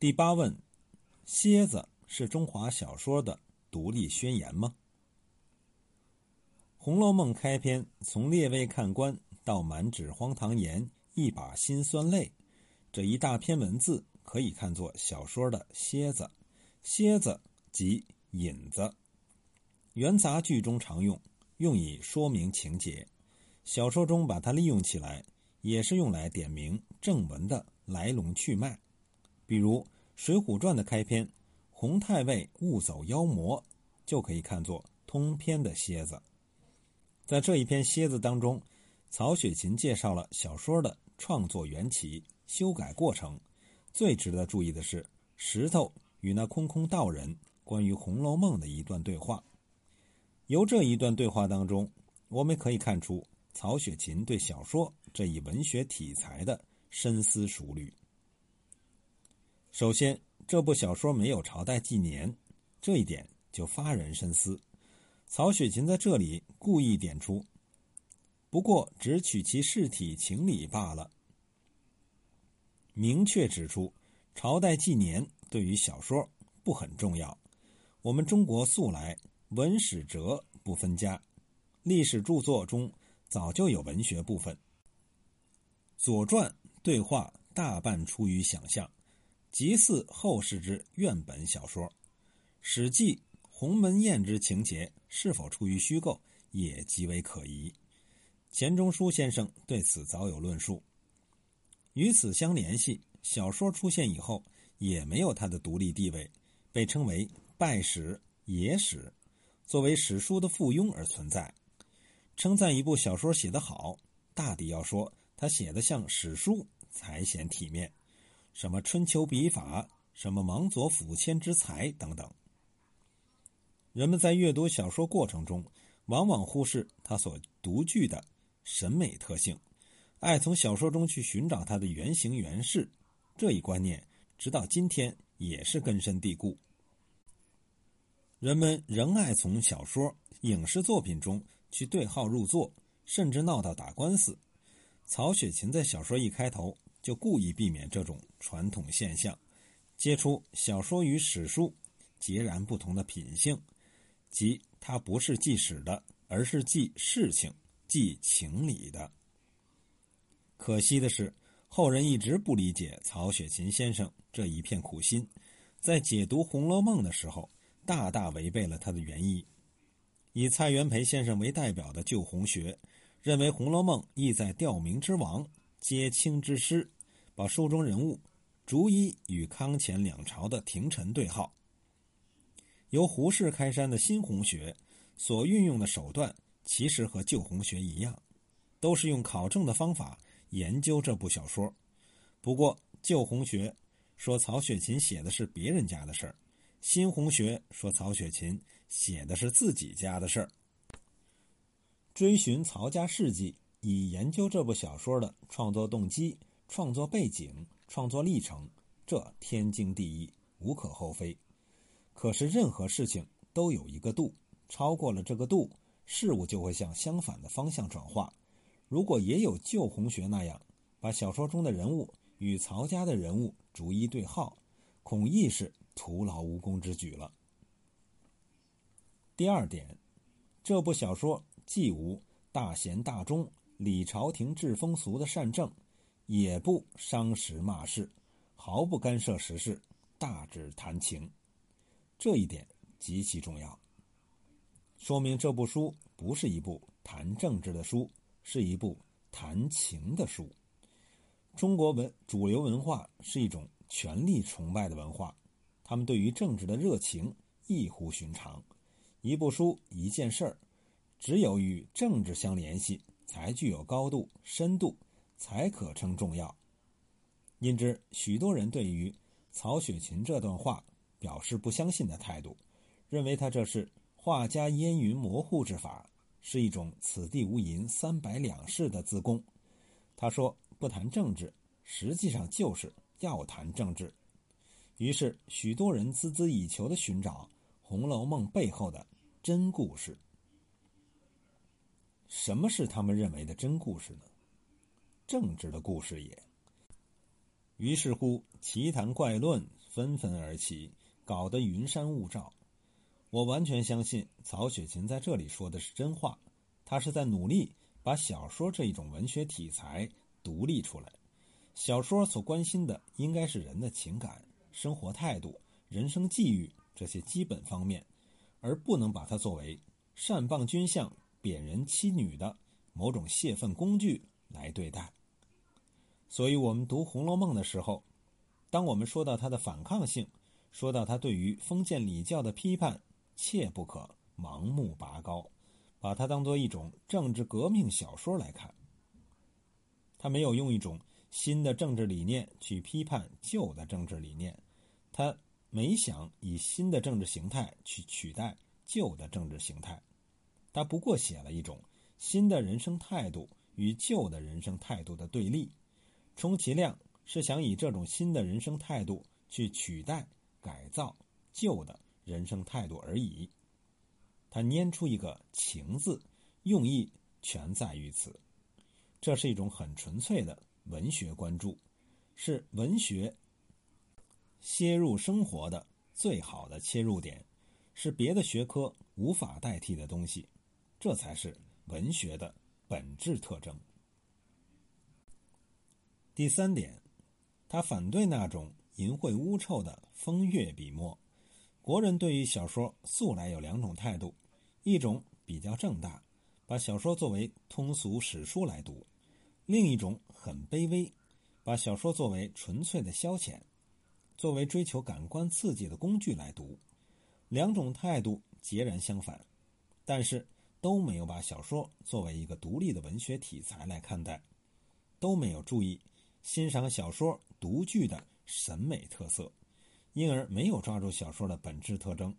第八问：蝎子是中华小说的独立宣言吗？《红楼梦》开篇从列位看官到满纸荒唐言，一把辛酸泪，这一大篇文字可以看作小说的蝎子。蝎子即引子，元杂剧中常用，用以说明情节。小说中把它利用起来，也是用来点明正文的来龙去脉。比如《水浒传》的开篇“洪太尉误走妖魔”，就可以看作通篇的蝎子。在这一篇蝎子当中，曹雪芹介绍了小说的创作缘起、修改过程。最值得注意的是石头与那空空道人关于《红楼梦》的一段对话。由这一段对话当中，我们可以看出曹雪芹对小说这一文学题材的深思熟虑。首先，这部小说没有朝代纪年，这一点就发人深思。曹雪芹在这里故意点出，不过只取其事体情理罢了，明确指出朝代纪年对于小说不很重要。我们中国素来文史哲不分家，历史著作中早就有文学部分，《左传》对话大半出于想象。即似后世之院本小说，《史记》鸿门宴之情节是否出于虚构，也极为可疑。钱钟书先生对此早有论述。与此相联系，小说出现以后，也没有它的独立地位，被称为拜史、野史，作为史书的附庸而存在。称赞一部小说写得好，大抵要说他写的像史书，才显体面。什么春秋笔法，什么芒佐府谦之才等等。人们在阅读小说过程中，往往忽视它所独具的审美特性，爱从小说中去寻找它的原型原式。这一观念，直到今天也是根深蒂固。人们仍爱从小说、影视作品中去对号入座，甚至闹到打官司。曹雪芹在小说一开头。就故意避免这种传统现象，揭出小说与史书截然不同的品性，即它不是记史的，而是记事情、记情理的。可惜的是，后人一直不理解曹雪芹先生这一片苦心，在解读《红楼梦》的时候，大大违背了他的原意。以蔡元培先生为代表的旧红学，认为《红楼梦》意在吊明之亡，皆清之师。把书中人物逐一与康乾两朝的廷臣对号。由胡适开山的新红学所运用的手段，其实和旧红学一样，都是用考证的方法研究这部小说。不过，旧红学说曹雪芹写的是别人家的事儿，新红学说曹雪芹写的是自己家的事儿。追寻曹家事迹，以研究这部小说的创作动机。创作背景、创作历程，这天经地义，无可厚非。可是任何事情都有一个度，超过了这个度，事物就会向相反的方向转化。如果也有旧红学那样，把小说中的人物与曹家的人物逐一对号，恐亦是徒劳无功之举了。第二点，这部小说既无大贤大忠、理朝廷治风俗的善政。也不伤时骂世，毫不干涉时事，大只谈情，这一点极其重要。说明这部书不是一部谈政治的书，是一部谈情的书。中国文主流文化是一种权力崇拜的文化，他们对于政治的热情异乎寻常。一部书一件事儿，只有与政治相联系，才具有高度深度。才可称重要。因之，许多人对于曹雪芹这段话表示不相信的态度，认为他这是画家烟云模糊之法，是一种“此地无银三百两”式的自宫。他说不谈政治，实际上就是要谈政治。于是，许多人孜孜以求地寻找《红楼梦》背后的真故事。什么是他们认为的真故事呢？政治的故事也。于是乎，奇谈怪论纷纷而起，搞得云山雾罩。我完全相信曹雪芹在这里说的是真话，他是在努力把小说这一种文学题材独立出来。小说所关心的应该是人的情感、生活态度、人生际遇这些基本方面，而不能把它作为善谤君相、贬人妻女的某种泄愤工具来对待。所以，我们读《红楼梦》的时候，当我们说到它的反抗性，说到它对于封建礼教的批判，切不可盲目拔高，把它当做一种政治革命小说来看。他没有用一种新的政治理念去批判旧的政治理念，他没想以新的政治形态去取代旧的政治形态，他不过写了一种新的人生态度与旧的人生态度的对立，充其量是想以这种新的人生态度去取代改造旧的。人生态度而已。他拈出一个“情”字，用意全在于此。这是一种很纯粹的文学关注，是文学切入生活的最好的切入点，是别的学科无法代替的东西。这才是文学的本质特征。第三点，他反对那种淫秽污臭的风月笔墨。国人对于小说素来有两种态度，一种比较正大，把小说作为通俗史书来读；另一种很卑微，把小说作为纯粹的消遣，作为追求感官刺激的工具来读。两种态度截然相反，但是都没有把小说作为一个独立的文学题材来看待，都没有注意欣赏小说独具的审美特色。因而没有抓住小说的本质特征。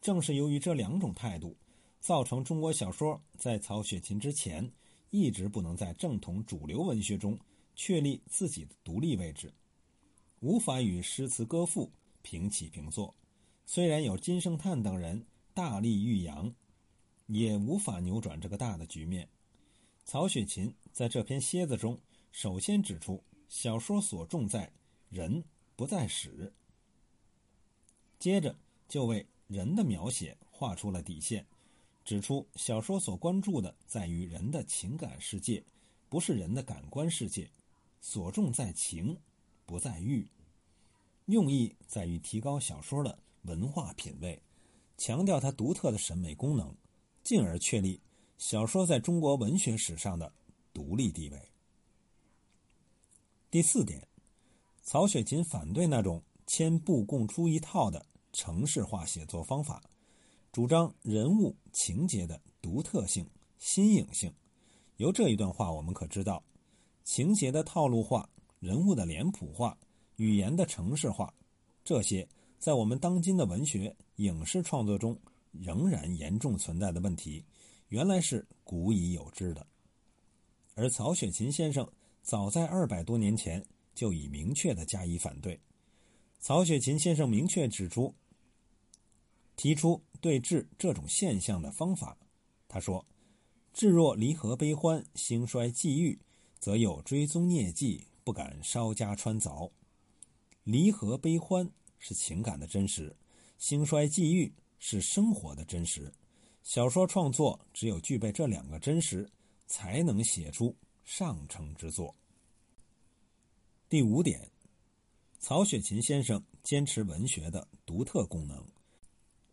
正是由于这两种态度，造成中国小说在曹雪芹之前一直不能在正统主流文学中确立自己的独立位置，无法与诗词歌赋平起平坐。虽然有金圣叹等人大力欲扬，也无法扭转这个大的局面。曹雪芹在这篇蝎子中，首先指出小说所重在人，不在史。接着就为人的描写画出了底线，指出小说所关注的在于人的情感世界，不是人的感官世界，所重在情，不在欲。用意在于提高小说的文化品位，强调它独特的审美功能，进而确立小说在中国文学史上的独立地位。第四点，曹雪芹反对那种千部共出一套的。城市化写作方法，主张人物情节的独特性、新颖性。由这一段话我们可知道，情节的套路化、人物的脸谱化、语言的城市化，这些在我们当今的文学影视创作中仍然严重存在的问题，原来是古已有之的。而曹雪芹先生早在二百多年前就已明确的加以反对。曹雪芹先生明确指出，提出对治这种现象的方法。他说：“至若离合悲欢，兴衰际遇，则有追踪孽迹，不敢稍加穿凿。离合悲欢是情感的真实，兴衰际遇是生活的真实。小说创作只有具备这两个真实，才能写出上乘之作。”第五点。曹雪芹先生坚持文学的独特功能，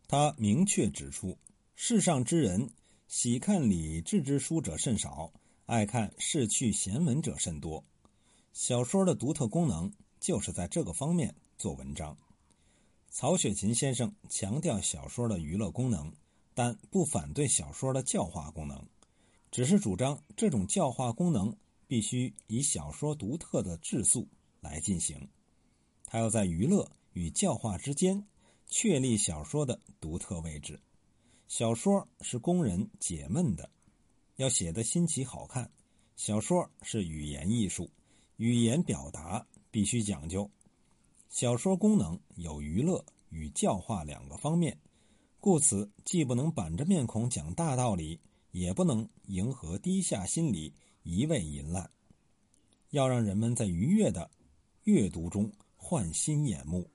他明确指出：世上之人喜看理智之书者甚少，爱看逝趣闲文者甚多。小说的独特功能就是在这个方面做文章。曹雪芹先生强调小说的娱乐功能，但不反对小说的教化功能，只是主张这种教化功能必须以小说独特的质素来进行。他要在娱乐与教化之间确立小说的独特位置。小说是供人解闷的，要写得新奇好看。小说是语言艺术，语言表达必须讲究。小说功能有娱乐与教化两个方面，故此既不能板着面孔讲大道理，也不能迎合低下心理一味淫滥。要让人们在愉悦的阅读中。换新眼目。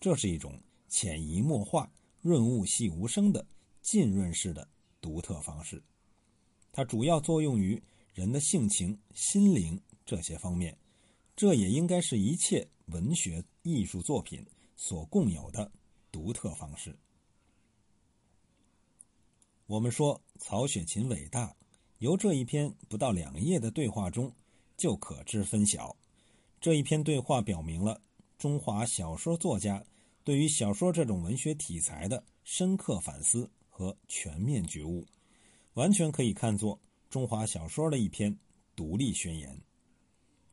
这是一种潜移默化、润物细无声的浸润式的独特方式。它主要作用于人的性情、心灵这些方面，这也应该是一切文学艺术作品所共有的独特方式。我们说曹雪芹伟大，由这一篇不到两页的对话中就可知分晓。这一篇对话表明了中华小说作家对于小说这种文学题材的深刻反思和全面觉悟，完全可以看作中华小说的一篇独立宣言。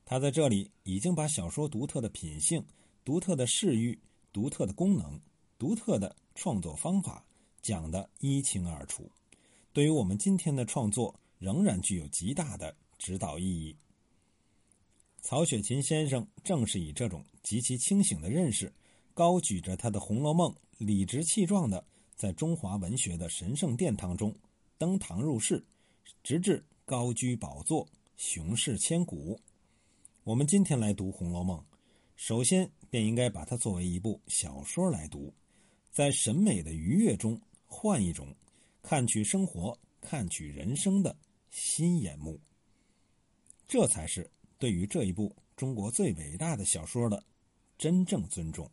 他在这里已经把小说独特的品性、独特的视域、独特的功能、独特的创作方法讲得一清二楚，对于我们今天的创作仍然具有极大的指导意义。曹雪芹先生正是以这种极其清醒的认识，高举着他的《红楼梦》，理直气壮的在中华文学的神圣殿堂中登堂入室，直至高居宝座，雄视千古。我们今天来读《红楼梦》，首先便应该把它作为一部小说来读，在审美的愉悦中换一种看取生活、看取人生的新眼目，这才是。对于这一部中国最伟大的小说的真正尊重。